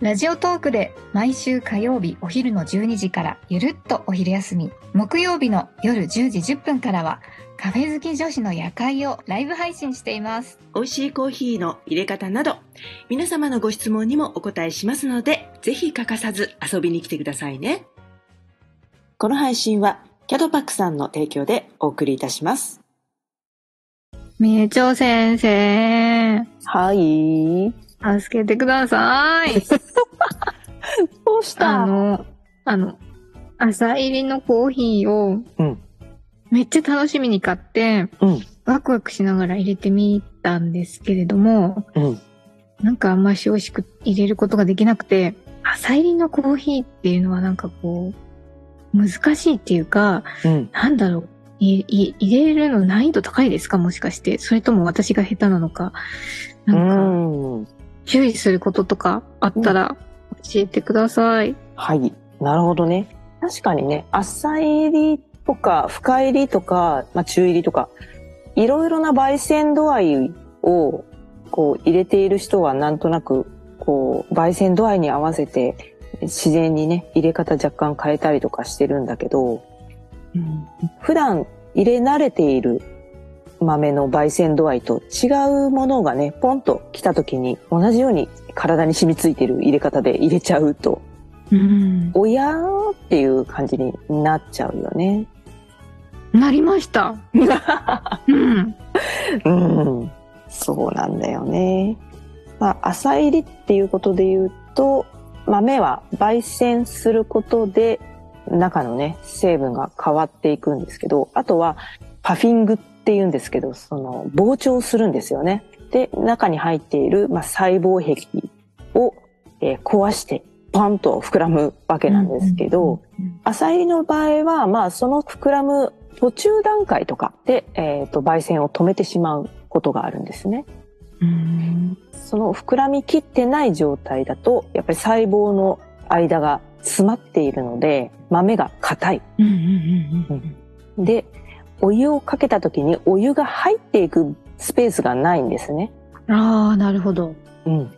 ラジオトークで毎週火曜日お昼の12時からゆるっとお昼休み。木曜日の夜10時10分からはカフェ好き女子の夜会をライブ配信しています。美味しいコーヒーの入れ方など皆様のご質問にもお答えしますのでぜひ欠かさず遊びに来てくださいね。この配信はキャドパックさんの提供でお送りいたします。みえちょ先生。はい助けてください。どうしあのあの朝入りのコーヒーをうん。めっちゃ楽しみに買ってうん。ワクワクしながら入れてみたんですけれどもうん。なんかあんまし美味しく入れることができなくて、朝入りのコーヒーっていうのはなんかこう、難しいっていうか、うん。なんだろう、入れるの難易度高いですか？もしかして。それとも私が下手なのか。うなんか、ん注意することとかあったら教えてください。はい。なるほどね。確かにね、浅入りとか、深入りとか、まあ、中入りとか、いろいろな焙煎度合いを、こう、入れている人はなんとなく、こう、焙煎度合いに合わせて、自然にね、入れ方若干変えたりとかしてるんだけど、普段入れ慣れている豆の焙煎度合いと違うものがね、ポンと来た時に同じように体に染みついてる入れ方で入れちゃうと、うん。おやーっていう感じになっちゃうよね。なりました。うん。うん。そうなんだよね。まあ、浅入りっていうことで言うと、豆は焙煎することで中のね、成分が変わっていくんですけど、あとはパフィングって言うんですけど、その膨張するんですよね。で、中に入っている、まあ、細胞壁を、えー壊してパンと膨らむわけなんですけど、浅入りの場合は、まあ、その膨らむ途中段階とかで、えっ、と、焙煎を止めてしまうことがあるんですね。うん。その膨らみきってない状態だと、やっぱり細胞の間が詰まっているので、豆が硬い。で、お湯をかけた時にお湯が入っていくスペースがないんですね。ああ、なるほど。うん。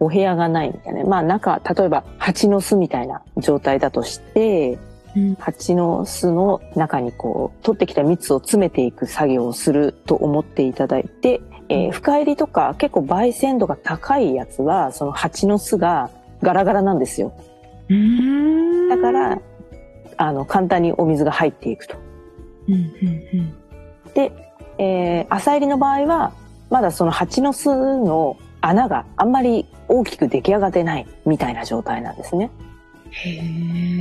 お部屋がないみたいな。まあ中、例えば蜂の巣みたいな状態だとして、うん。蜂の巣の中にこう、取ってきた蜜を詰めていく作業をすると思っていただいて、えー深入りとか結構焙煎度が高いやつは、その蜂の巣がガラガラなんですよ。うん。だから、あの、簡単にお水が入っていくと。うん。うん。で、えー浅入りの場合は、まだその蜂の巣の穴があんまり大きく出来上がってないみたいな状態なんですね。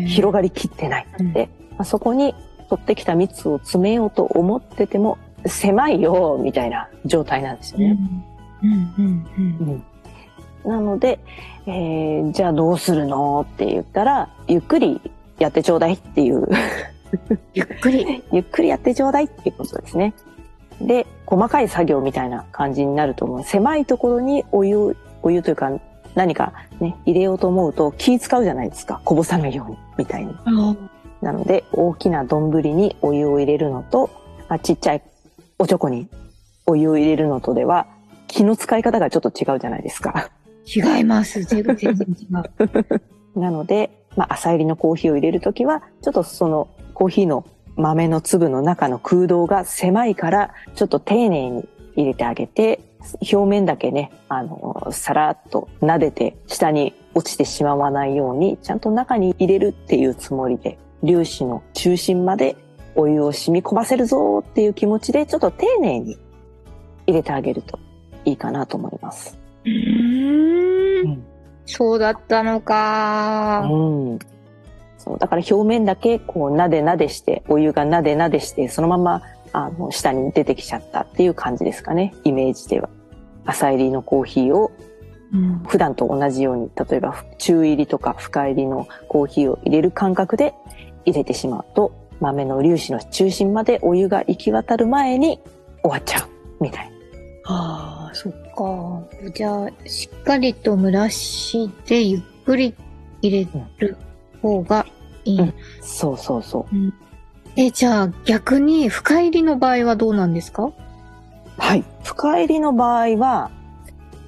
広がりきってない。うんで、まあそこに取ってきた蜜を詰めようと思ってても、狭いよ、みたいな状態なんですようん。ね。うん。うん。うんなので、えーじゃあどうするのって言ったら、ゆっくりやってちょうだいっていう、ゆっくり。ゆっくりやってちょうだいっていうことですね。で、細かい作業みたいな感じになると思う。狭いところにお湯を、お湯というか何かね、入れようと思うと気使うじゃないですか。こぼさないように、みたいに。あなので、大きな丼にお湯を入れるのと、あちっちゃいおちょこにお湯を入れるのとでは、気の使い方がちょっと違うじゃないですか。違います。全然違う。なので、まあ、浅入りのコーヒーを入れるときは、ちょっとそのコーヒーの豆の粒の中の空洞が狭いから、ちょっと丁寧に入れてあげて、表面だけね、あの、さらっと撫でて下に落ちてしまわないように、ちゃんと中に入れるっていうつもりで、粒子の中心までお湯を染み込ませるぞっていう気持ちで、ちょっと丁寧に入れてあげるといいかなと思います。う。んそうだったのか。うん。そう、だから表面だけこうなでなでして、お湯がなでなでして、そのままあの下に出てきちゃったっていう感じですかね、イメージでは。浅入りのコーヒーをうん。普段と同じように、例えば中入りとか深入りのコーヒーを入れる感覚で入れてしまうと、豆の粒子の中心までお湯が行き渡る前に終わっちゃうみたいああ、そっか。じゃあ、しっかりと蒸らして、ゆっくり入れる方がいい。うんそうそうそうえ、じゃあ、逆に深入りの場合はどうなんですか？はい。深入りの場合は、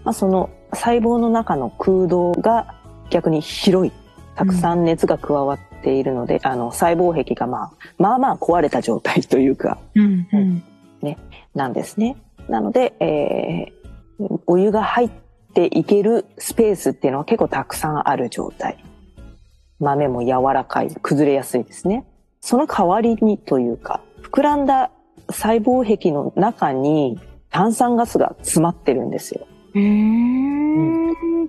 まあ、その細胞の中の空洞が逆に広い。たくさん熱が加わっているので、あの、細胞壁がまあ、まあまあ壊れた状態というか、うんうん。なんですね。なので、えーお湯が入っていけるスペースっていうのは結構たくさんある状態。豆も柔らかい、崩れやすいですね。その代わりにというか、膨らんだ細胞壁の中に炭酸ガスが詰まってるんですよ。うーん。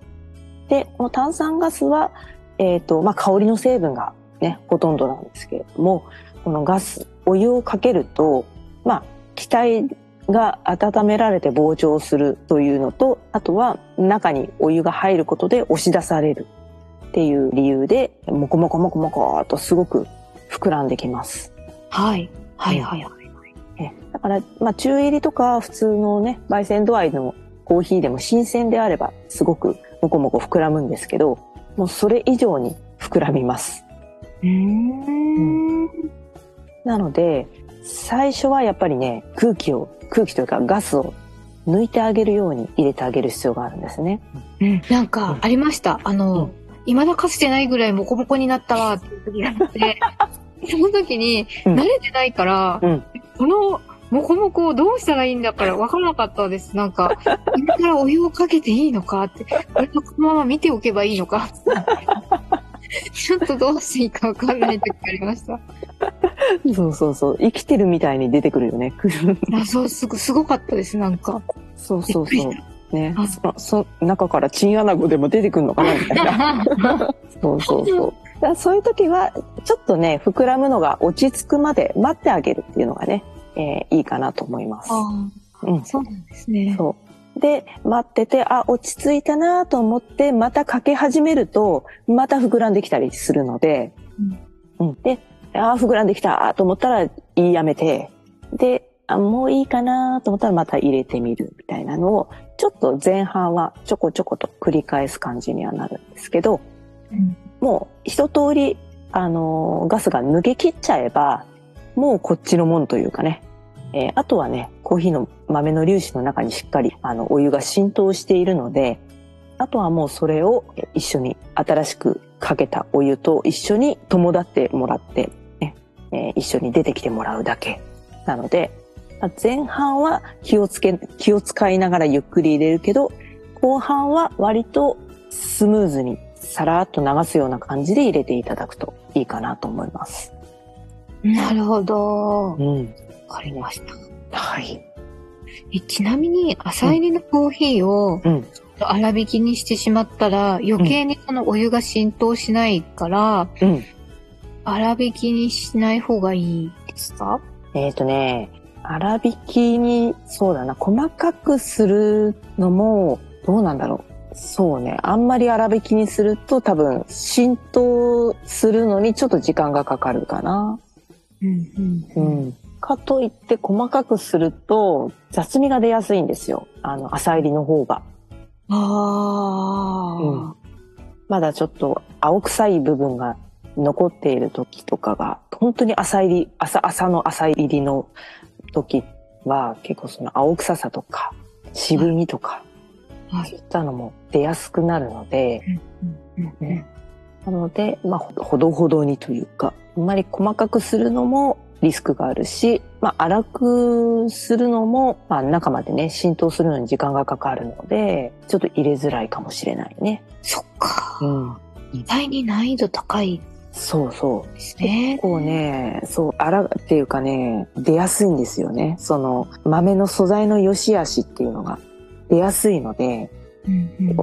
で、この炭酸ガスは、えっ、と、まあ、香りの成分がね、ほとんどなんですけれども、このガス、お湯をかけると、まあ、気体が温められて膨張するというのと、あとは中にお湯が入ることで押し出されるっていう理由で、もこもこもこもこーっとすごく膨らんできます。はい。はいはいはい。えだから、まあ、中入りとか普通のね、焙煎度合いのコーヒーでも新鮮であればすごくもこもこ膨らむんですけど、もうそれ以上に膨らみます。うーん。なので、最初はやっぱりね、空気を、空気というかガスを抜いてあげるように入れてあげる必要があるんですね。なんか、ありました。あうのん、未だかつてないぐらいモコモコになったわっていう時があって、その時に、うん慣れてないから、うんこの、モコモコをどうしたらいいんだから分からなかったです。なんか、今からお湯をかけていいのかって、これのまま見ておけばいいのか ちょっとどうしていいか分かんない時ありました。そうそうそう。生きてるみたいに出てくるよね。あそう、すご、すごかったです、なんか。そうそうそう。ねあ。そそ中からチンアナゴでも出てくるのかなみたいな。そうそうそう。だそういう時は、ちょっとね、膨らむのが落ち着くまで待ってあげるっていうのがね、えーいいかなと思います。あうんあ、そうなんですね。そう。で、待ってて、あ、落ち着いたなと思って、またかけ始めると、また膨らんできたりするので、うん。で、あ、膨らんできたと思ったら言いやめて、で、あ、もういいかなと思ったらまた入れてみるみたいなのを、ちょっと前半はちょこちょこと繰り返す感じにはなるんですけど、うん。もう一通り、あのーガスが抜け切っちゃえば、もうこっちのもんというかね、えーあとはね、コーヒーの豆の粒子の中にしっかり、あの、お湯が浸透しているので、あとはもうそれをえー一緒に新しくかけたお湯と一緒に友達ってもらって、ねえー一緒に出てきてもらうだけ。なので、まあ前半は気をつけ、気を使いながらゆっくり入れるけど、後半は割とスムーズにさらっと流すような感じで入れていただくといいかなと思います。なるほど。わうん。かりました。はい。えちなみに、朝入りのコーヒーをうん。粗挽きにしてしまったら、余計にそのお湯が浸透しないから、うん。粗挽きにしない方がいいですか？えっ、とね、粗挽きに、そうだな、細かくするのも、どうなんだろう。そうね、あんまり粗挽きにすると多分浸透するのにちょっと時間がかかるかな。うんう。ん。かといって細かくすると雑味が出やすいんですよ。あの、浅入りの方が。ああ、うんまだちょっと青臭い部分が残っている時とかが、本当に浅入り、朝、朝の浅入りの時は結構その青臭さとか渋みとか、はいそういったのも出やすくなるので、なので、まあ、ほほどほどにというか、あんまり細かくするのもリスクがあるし、まあ、粗くするのも、まあ、中までね、浸透するのに時間がかかるので、ちょっと入れづらいかもしれないね。そっか。うん。意外に難易度高いそうそう。結。構ね、そう、あらっていうかね、出やすいんですよね。その、豆の素材の良し悪しっていうのが出やすいので、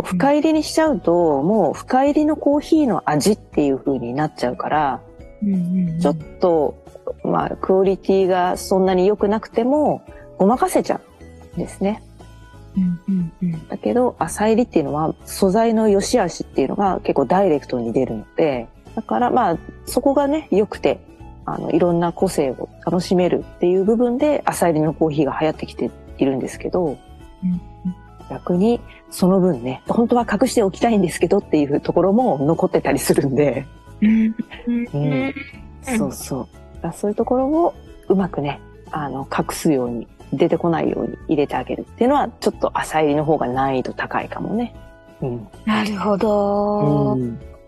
深入りにしちゃうと、もう深入りのコーヒーの味っていう風になっちゃうから、ちょっと、まあ、クオリティがそんなに良くなくても、ごまかせちゃうんですね。だけど、浅入りっていうのは、素材の良し悪しっていうのが結構ダイレクトに出るので、だからまあ、そこがね、良くて、あの、いろんな個性を楽しめるっていう部分で、朝入りのコーヒーが流行ってきているんですけど、うん逆に、その分ね、本当は隠しておきたいんですけどっていうところも残ってたりするんで、うん。うんそうそう。そういうところをうまくね、あの、隠すように、出てこないように入れてあげるっていうのは、ちょっと朝入りの方が難易度高いかもね。うん。なるほど、うん